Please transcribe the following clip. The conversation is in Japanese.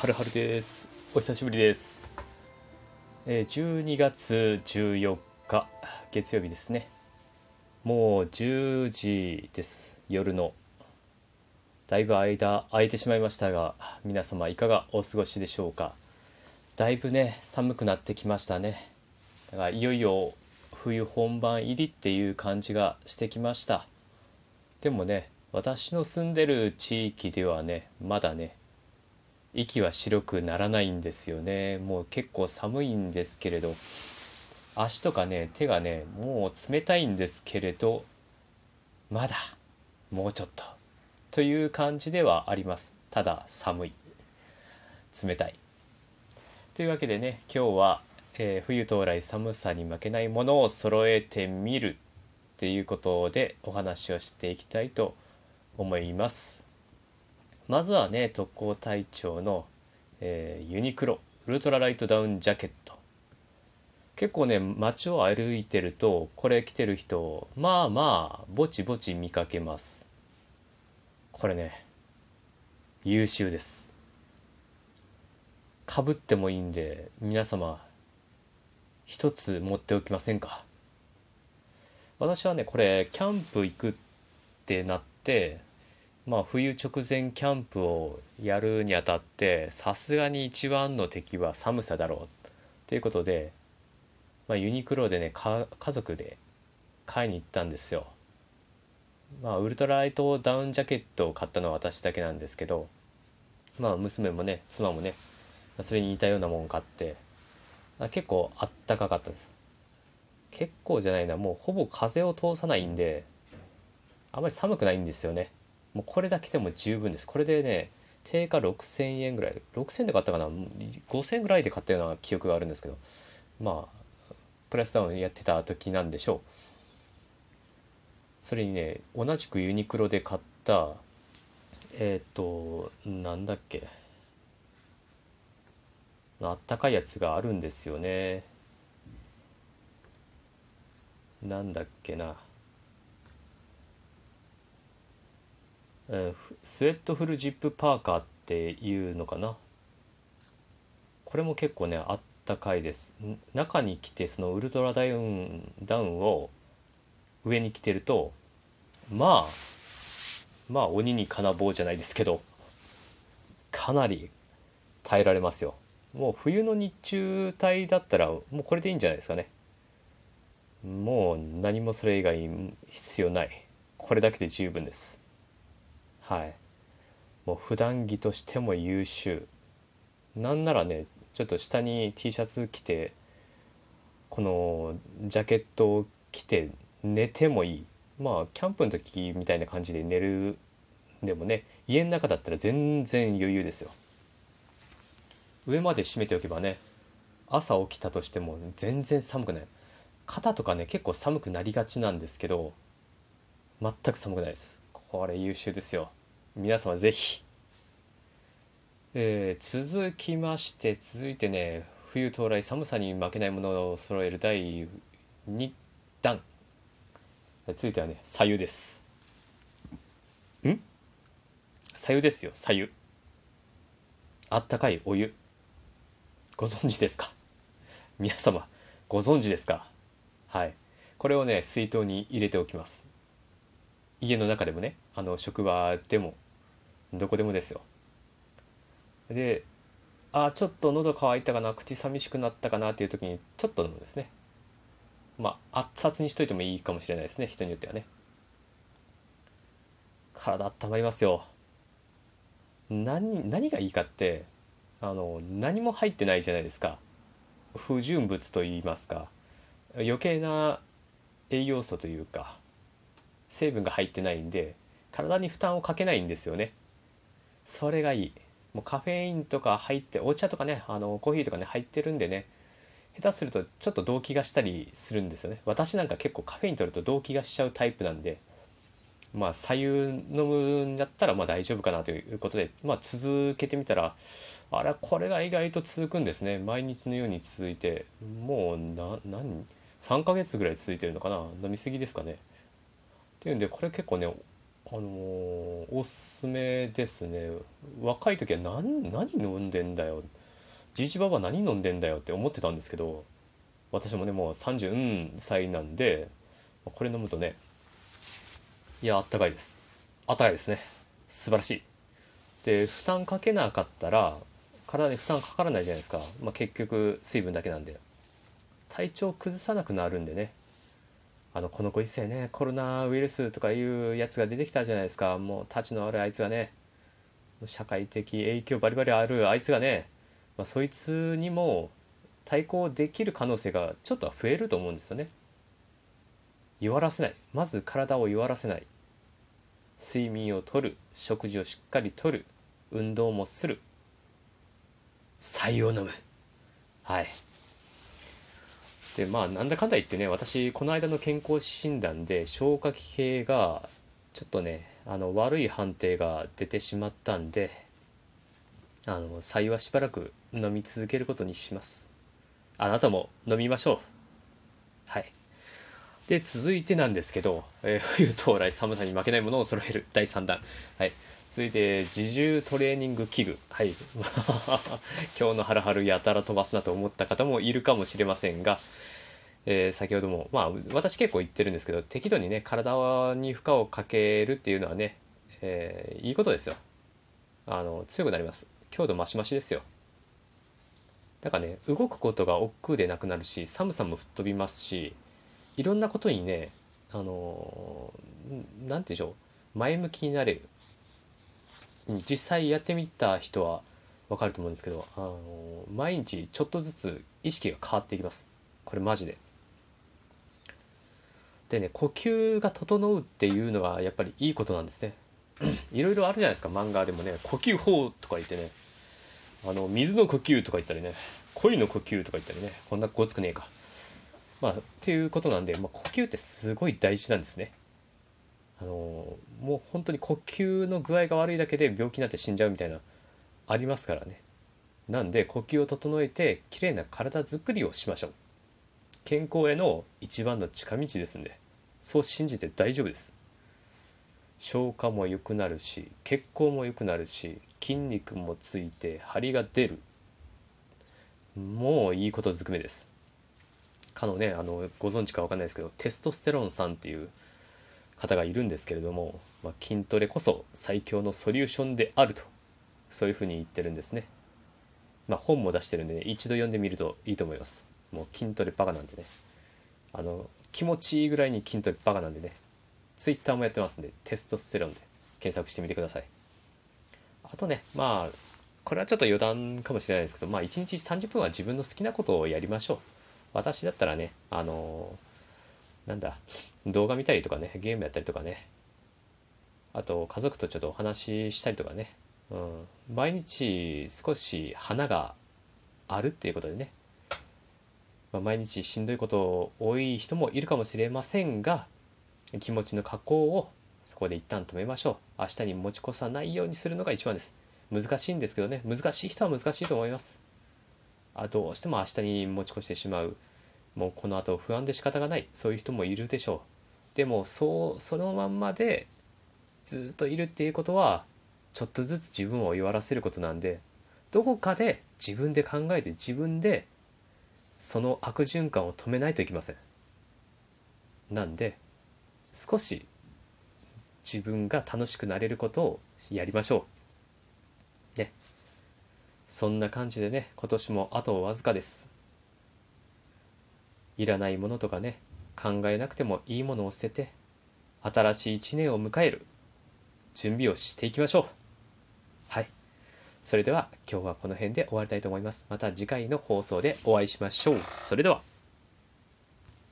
はるはるです。お久しぶりです、え12月14日月曜日ですね。もう10時です。夜の。だいぶ間空いてしまいましたが皆様いかがお過ごしでしょうか。だいぶね寒くなってきましたね。だからいよいよ冬本番入りっていう感じがしてきました。でもね私の住んでる地域ではねまだね息は白くならないんですよね。もう結構寒いんですけれど。足とかね手がねもう冷たいんですけれどまだもうちょっと。という感じではあります。ただ寒い。冷たい。というわけでね今日は、えー冬到来寒さに負けないものを揃えてみるっていうことでお話をしていきたいと思います。まずはね特攻隊長の、えーユニクロウルトラライトダウンジャケット。結構ね街を歩いてるとこれ着てる人まあまあぼちぼち見かけます。これね優秀です。かぶってもいいんで皆様一つ持っておきませんか？私はねこれキャンプ行くってなってまあ冬直前キャンプをやるにあたってさすがに一番の敵は寒さだろう。ということで、まあ、ユニクロでね家族で買いに行ったんですよ。まあウルトラライトダウンジャケットを買ったのは私だけなんですけどまあ娘もね妻もねそれに似たようなもん買ってあ結構あったかかったです。結構じゃないなもうほぼ風を通さないんであまり寒くないんですよね。もうこれだけでも十分です。これでね定価6000円ぐらい。6000で買ったかな？5000円ぐらいで買ったような記憶があるんですけど。まあプライスダウンやってた時なんでしょう。それにね同じくユニクロで買ったえっ、となんだっけ？あったかいやつがあるんですよね。なんだっけな？えースウェットフルジップパーカーっていうのかな？これも結構ねあったかいです。中に着てそのウルトラダウンダウンを上に着てるとまあまあ鬼に金棒じゃないですけどかなり耐えられますよ。もう冬の日中帯だったらもうこれでいいんじゃないですかね。もう何もそれ以外必要ない。これだけで十分です。はい。もう普段着としても優秀。なんならねちょっと下に T シャツ着てこのジャケットを着て寝てもいい。まあキャンプの時みたいな感じで寝るでもね家の中だったら全然余裕ですよ。上まで閉めておけばね朝起きたとしても全然寒くない。肩とかね結構寒くなりがちなんですけど全く寒くないです。これ優秀ですよ。皆様ぜひ。えー続きまして続いてね冬到来寒さに負けないものを揃える第2弾。続いてはね左右です。ん？左右ですよ左右あったかいお湯。ご存知ですか？皆様ご存知ですか？はい。これをね水筒に入れておきます家の中でもねあの職場でもどこでもですよ。であちょっと喉乾いたかな口寂しくなったかなっていう時にちょっと飲むんですね。まあ熱々にしといてもいいかもしれないですね人によってはね。体温まりますよ。何何がいいかってあの何も入ってないじゃないですか。不純物といいますか。余計な栄養素というか。成分が入ってないんで体に負担をかけないんですよね。それがいい。もうカフェインとか入ってお茶とかねあのコーヒーとかね入ってるんでね下手するとちょっと動悸がしたりするんですよね。私なんか結構カフェイン取ると動悸がしちゃうタイプなんでまあ左右飲むんだったらまあ大丈夫かなということでまあ続けてみたらあれこれが意外と続くんですね。毎日のように続いてもうな何3ヶ月ぐらい続いてるのかな。飲みすぎですかね。っていうんでこれ結構ねあのーおすすめですね。若い時は何何飲んでんだよ。じいじばば何飲んでんだよって思ってたんですけど私もねもう30歳なんでこれ飲むとねいやあったかいです。あったかいですね。素晴らしい。で負担かけなかったら体に負担かからないじゃないですか、まあ、結局水分だけなんで。体調崩さなくなるんでね。あのこのご時世ねコロナウイルスとかいうやつが出てきたじゃないですか。もうたちの悪いあいつがね社会的影響バリバリあるあいつがね、まあ、そいつにも対抗できる可能性がちょっとは増えると思うんですよね。弱らせない。まず体を弱らせない。睡眠をとる。食事をしっかりとる。運動もする。白を飲む。はい。でまあなんだかんだ言ってね私この間の健康診断で消化器系がちょっとねあの悪い判定が出てしまったんであの白湯はしばらく飲み続けることにします。あなたも飲みましょう。はい。で続いてなんですけど、えー、冬到来寒さに負けないものを揃える。第3弾。はい。続いて自重トレーニング器具。はい。今日のハラハルやたら飛ばすなと思った方もいるかもしれませんが、えー、先ほどもまあ私結構言ってるんですけど適度にね体に負荷をかけるっていうのはね、えー、いいことですよ。あの強くなります。強度増し増しですよ。だからね動くことが億劫でなくなるし寒さも吹っ飛びますしいろんなことにねあの何て言うんでしょう。前向きになれる。実際やってみた人は分かると思うんですけど、あの毎日ちょっとずつ意識が変わっていきます。これマジで。でね呼吸が整うっていうのがやっぱりいいことなんですね。いろいろあるじゃないですか。漫画でもね呼吸法とか言ってね。あの水の呼吸とか言ったりね。恋の呼吸とか言ったりね。こんなごつくねえか。まあっていうことなんで、まあ、呼吸ってすごい大事なんですね。あのもう本当に呼吸の具合が悪いだけで病気になって死んじゃうみたいなありますからね。なんで呼吸を整えてきれいな体づくりをしましょう。健康への一番の近道ですんでそう信じて大丈夫です。消化も良くなるし血行も良くなるし筋肉もついて張りが出る。もういいことずくめです。かのねあのご存知か分かんないですけどテストステロンさんっていう方がいるんですけれども、まあ、筋トレこそ最強のソリューションであるとそういうふうに言ってるんですね。まあ、本も出してるんでね一度読んでみるといいと思います。もう筋トレバカなんでねあの気持ちいいぐらいに筋トレバカなんでね Twitter もやってますんでテストステロンで検索してみてください。あとねまあこれはちょっと余談かもしれないですけどまあ1日30分は自分の好きなことをやりましょう。私だったらねあのーなんだ動画見たりとかねゲームやったりとかね。あと家族とちょっとお話ししたりとかね、うん、毎日少し花があるっていうことでね、まあ、毎日しんどいこと多い人もいるかもしれませんが気持ちの加工をそこで一旦止めましょう。明日に持ち越さないようにするのが一番です。難しいんですけどね。難しい人は難しいと思います。あどうしても明日に持ち越してしまう。もうこの後不安で仕方がない。そういう人もいるでしょう。でもそうそのまんまでずっといるっていうことはちょっとずつ自分を弱らせることなんでどこかで自分で考えて自分でその悪循環を止めないといけません。なんで少し自分が楽しくなれることをやりましょう。ね。そんな感じでね今年もあとわずかです。いらないものとかね考えなくてもいいものを捨てて新しい一年を迎える準備をしていきましょう。はい。それでは今日はこの辺で終わりたいと思います。また次回の放送でお会いしましょう。それでは。